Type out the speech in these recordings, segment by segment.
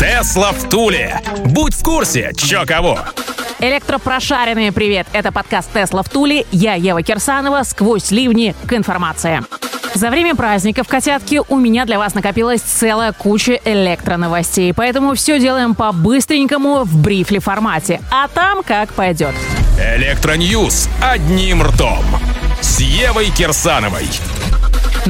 Тесла в Туле. Будь в курсе, чё кого. Электропрошаренные привет! Это подкаст «Тесла в Туле». Я Ева Кирсанова. Сквозь ливни к информации. За время праздников, котятки, у меня для вас накопилась целая куча электроновостей, поэтому все делаем по-быстренькому в briefly формате, а там как пойдет. Электро news одним ртом. С Евой Кирсановой.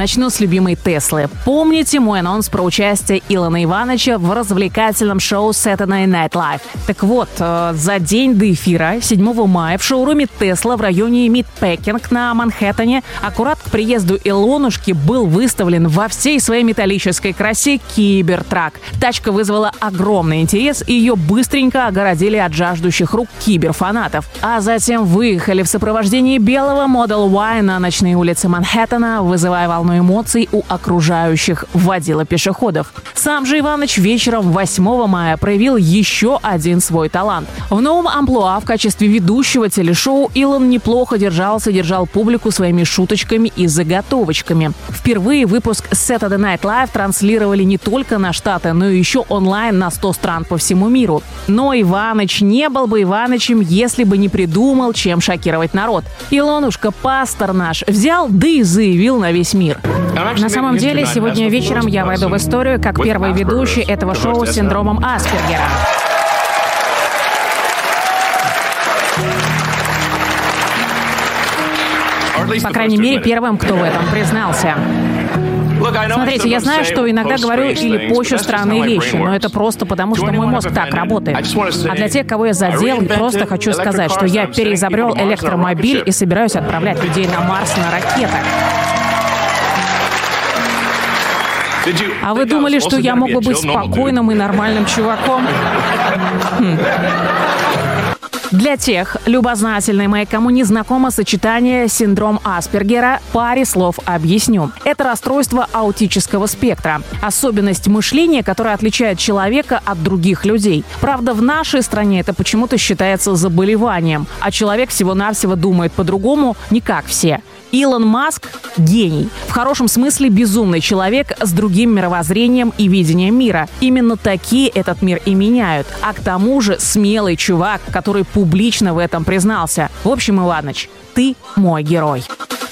Начну с любимой Теслы. Помните мой анонс про участие Илона Ивановича в развлекательном шоу Saturday Night Live? Так вот, э, за день до эфира, 7 мая, в шоуруме Тесла в районе Мидпекинг на Манхэттене, аккурат к приезду Илонушки был выставлен во всей своей металлической красе Кибертрак. Тачка вызвала огромный интерес, и ее быстренько огородили от жаждущих рук киберфанатов. А затем выехали в сопровождении белого Model Y на ночные улицы Манхэттена, вызывая волну волну эмоций у окружающих водила пешеходов. Сам же Иваныч вечером 8 мая проявил еще один свой талант. В новом амплуа в качестве ведущего телешоу Илон неплохо держался, держал публику своими шуточками и заготовочками. Впервые выпуск Saturday Night Live транслировали не только на Штаты, но и еще онлайн на 100 стран по всему миру. Но Иваныч не был бы Иванычем, если бы не придумал, чем шокировать народ. Илонушка, пастор наш, взял да и заявил на весь мир мир. На самом деле, сегодня вечером я войду в историю как первый ведущий этого шоу с синдромом Аспергера. По крайней мере, первым, кто в этом признался. Смотрите, я знаю, что иногда говорю или пощу странные вещи, но это просто потому, что мой мозг так работает. А для тех, кого я задел, просто хочу сказать, что я переизобрел электромобиль и собираюсь отправлять людей на Марс на ракетах. А вы думали, что я мог бы быть спокойным и нормальным чуваком? Хм. Для тех, любознательные мои, кому не знакомо сочетание синдром Аспергера, паре слов объясню. Это расстройство аутического спектра. Особенность мышления, которая отличает человека от других людей. Правда, в нашей стране это почему-то считается заболеванием, а человек всего-навсего думает по-другому, не как все. Илон Маск – гений. В хорошем смысле безумный человек с другим мировоззрением и видением мира. Именно такие этот мир и меняют. А к тому же смелый чувак, который публично в этом признался. В общем, Иваныч, ты мой герой.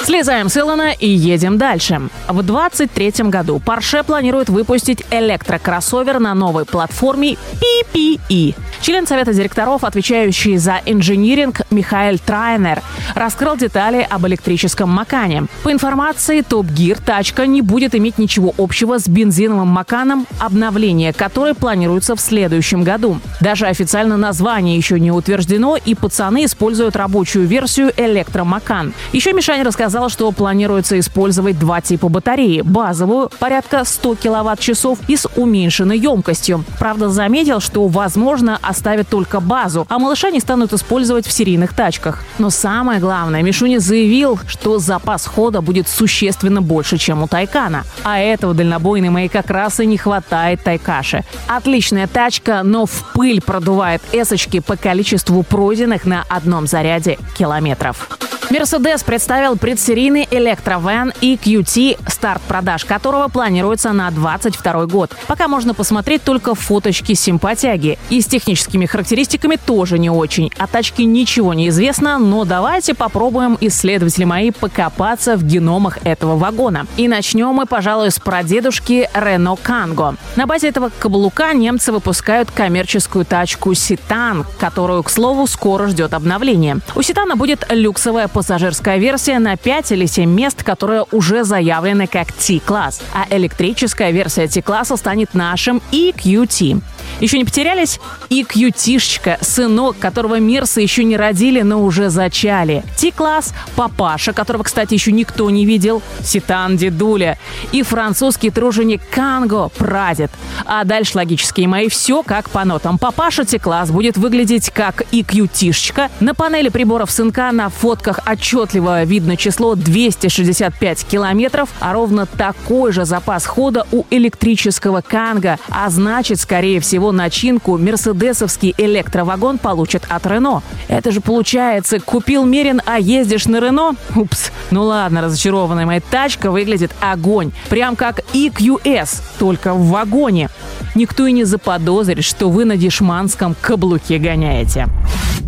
Слезаем с Илона и едем дальше. В 2023 году Porsche планирует выпустить электрокроссовер на новой платформе PPE. Член Совета директоров, отвечающий за инжиниринг Михаил Трайнер, раскрыл детали об электрическом Макане. По информации Top Gear, тачка не будет иметь ничего общего с бензиновым Маканом, обновление которой планируется в следующем году. Даже официально название еще не утверждено, и пацаны используют рабочую версию электромакан. Еще Мишань рассказал, что планируется использовать два типа батареи. Базовую, порядка 100 киловатт-часов, и с уменьшенной емкостью. Правда, заметил, что, возможно, оставят только базу, а малыша не станут использовать в серийных тачках. Но самое главное, Мишуни заявил, что запас хода будет существенно больше, чем у Тайкана. А этого дальнобойной моей как раз и не хватает Тайкаши. Отличная тачка, но в пыль продувает эсочки по количеству пройденных на одном заряде километров. Мерседес представил предсерийный электровэн EQT, старт продаж которого планируется на 22 год. Пока можно посмотреть только фоточки симпатяги. И с техническими характеристиками тоже не очень. О тачке ничего не известно, но давайте попробуем, исследователи мои, покопаться в геномах этого вагона. И начнем мы, пожалуй, с прадедушки Рено Канго. На базе этого каблука немцы выпускают коммерческую тачку Ситан, которую, к слову, скоро ждет обновление. У Ситана будет люксовая пассажирская версия на 5 или 7 мест, которые уже заявлены как T-класс, а электрическая версия T-класса станет нашим EQT. Еще не потерялись? Кьютишечка, сынок, которого Мирса еще не родили, но уже зачали. Ти-класс, папаша, которого, кстати, еще никто не видел, Ситан Дедуля. И французский труженик Канго, прадед. А дальше логические мои все как по нотам. Папаша Ти-класс будет выглядеть как кьютишечка. На панели приборов сынка на фотках отчетливо видно число 265 километров, а ровно такой же запас хода у электрического Канга. А значит, скорее всего, начинку мерседесовский электровагон получит от Рено. Это же получается, купил Мерин, а ездишь на Рено? Упс. Ну ладно, разочарованная моя тачка выглядит огонь. Прям как EQS, только в вагоне. Никто и не заподозрит, что вы на дешманском каблуке гоняете.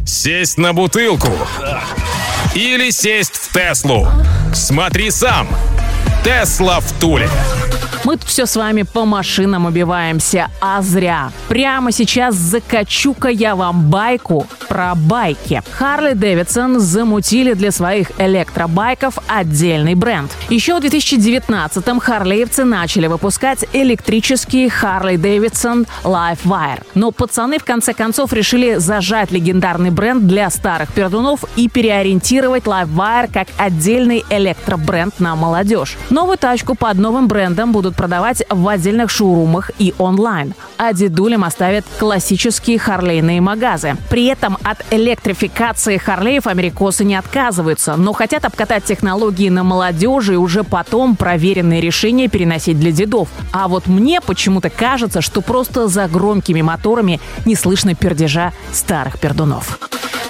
Сесть на бутылку или сесть в Теслу. Смотри сам. Тесла в Туле. Мы тут все с вами по машинам убиваемся, а зря. Прямо сейчас закачу-ка я вам байку про байки. Харли Дэвидсон замутили для своих электробайков отдельный бренд. Еще в 2019-м харлеевцы начали выпускать электрические Харли Дэвидсон Livewire. Но пацаны в конце концов решили зажать легендарный бренд для старых пердунов и переориентировать Livewire как отдельный электробренд на молодежь. Новую тачку под новым брендом будут будут продавать в отдельных шоурумах и онлайн. А дедулям оставят классические харлейные магазы. При этом от электрификации харлеев америкосы не отказываются, но хотят обкатать технологии на молодежи и уже потом проверенные решения переносить для дедов. А вот мне почему-то кажется, что просто за громкими моторами не слышно пердежа старых пердунов.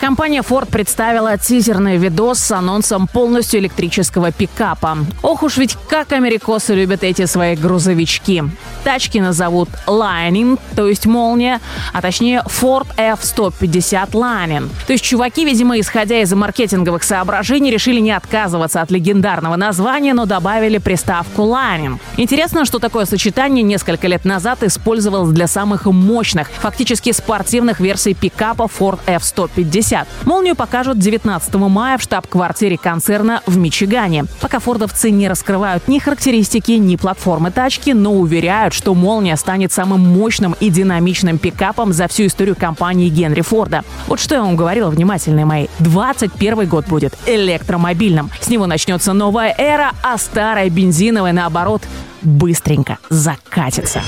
Компания Ford представила тизерный видос с анонсом полностью электрического пикапа. Ох уж ведь как америкосы любят эти свои грузовички. Тачки назовут Lightning, то есть молния, а точнее Ford F-150 Lightning. То есть чуваки, видимо, исходя из маркетинговых соображений, решили не отказываться от легендарного названия, но добавили приставку Lightning. Интересно, что такое сочетание несколько лет назад использовалось для самых мощных, фактически спортивных версий пикапа Ford F-150 50. Молнию покажут 19 мая в штаб-квартире концерна в Мичигане. Пока фордовцы не раскрывают ни характеристики, ни платформы тачки, но уверяют, что Молния станет самым мощным и динамичным пикапом за всю историю компании Генри Форда. Вот что я вам говорила, внимательные мои. 21 год будет электромобильным. С него начнется новая эра, а старая бензиновая, наоборот, быстренько закатится.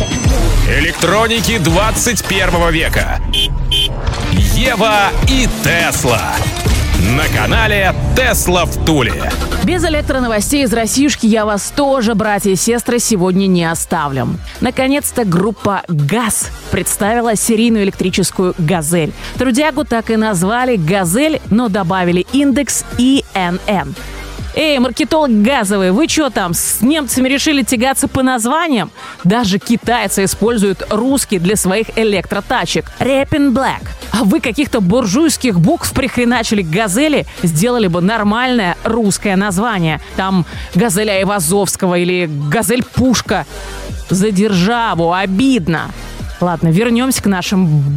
Электроники 21 века. Ева и Тесла. На канале Тесла в Туле. Без электроновостей из Россиюшки я вас тоже, братья и сестры, сегодня не оставлю. Наконец-то группа ГАЗ представила серийную электрическую «Газель». Трудягу так и назвали «Газель», но добавили индекс ИНН. Эй, маркетолог газовый, вы что там, с немцами решили тягаться по названиям? Даже китайцы используют русский для своих электротачек. Репин Black. А вы каких-то буржуйских букв прихреначили к «Газели», сделали бы нормальное русское название. Там «Газель Айвазовского» или «Газель Пушка». За державу обидно. Ладно, вернемся к нашим,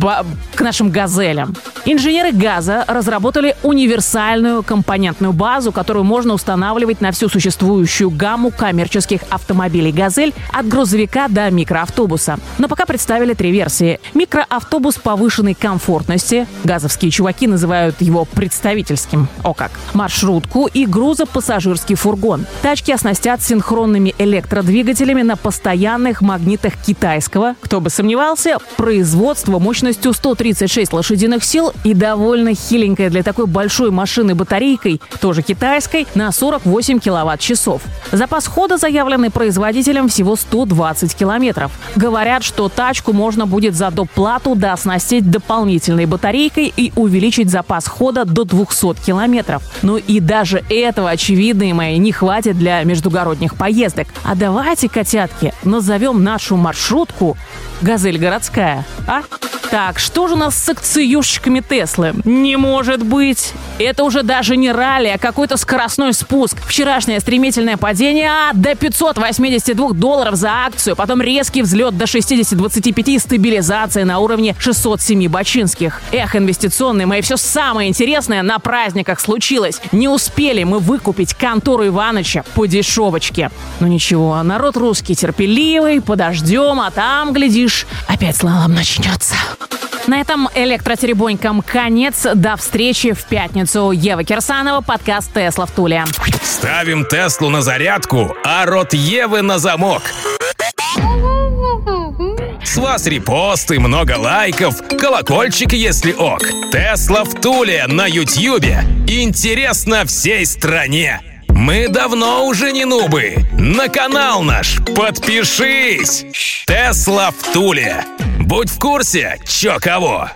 к нашим газелям. Инженеры газа разработали универсальную компонентную базу, которую можно устанавливать на всю существующую гамму коммерческих автомобилей «Газель» от грузовика до микроавтобуса. Но пока представили три версии. Микроавтобус повышенной комфортности, газовские чуваки называют его представительским, о как, маршрутку и грузопассажирский фургон. Тачки оснастят синхронными электродвигателями на постоянных магнитах китайского, кто бы сомневался, состоялся производство мощностью 136 лошадиных сил и довольно хиленькая для такой большой машины батарейкой, тоже китайской, на 48 киловатт-часов. Запас хода, заявленный производителем, всего 120 километров. Говорят, что тачку можно будет за доплату дооснастить дополнительной батарейкой и увеличить запас хода до 200 километров. Ну и даже этого, очевидно, мои, не хватит для междугородних поездок. А давайте, котятки, назовем нашу маршрутку «Газель городская, а? Так, что же у нас с акциюшечками Теслы? Не может быть. Это уже даже не ралли, а какой-то скоростной спуск. Вчерашнее стремительное падение а, до 582 долларов за акцию, потом резкий взлет до 60-25 и стабилизация на уровне 607 бачинских. Эх, инвестиционные мои, все самое интересное на праздниках случилось. Не успели мы выкупить контору Иваныча по дешевочке. Ну ничего, народ русский терпеливый, подождем, а там, глядишь, опять слалом начнется. На этом электротеребонькам конец. До встречи в пятницу. Ева Кирсанова, подкаст «Тесла в Туле». Ставим Теслу на зарядку, а рот Евы на замок. С вас репосты, много лайков, колокольчик, если ок. Тесла в Туле на Ютьюбе. Интересно всей стране. Мы давно уже не нубы. На канал наш подпишись. Тесла в Туле. Будь в курсе, чё кого.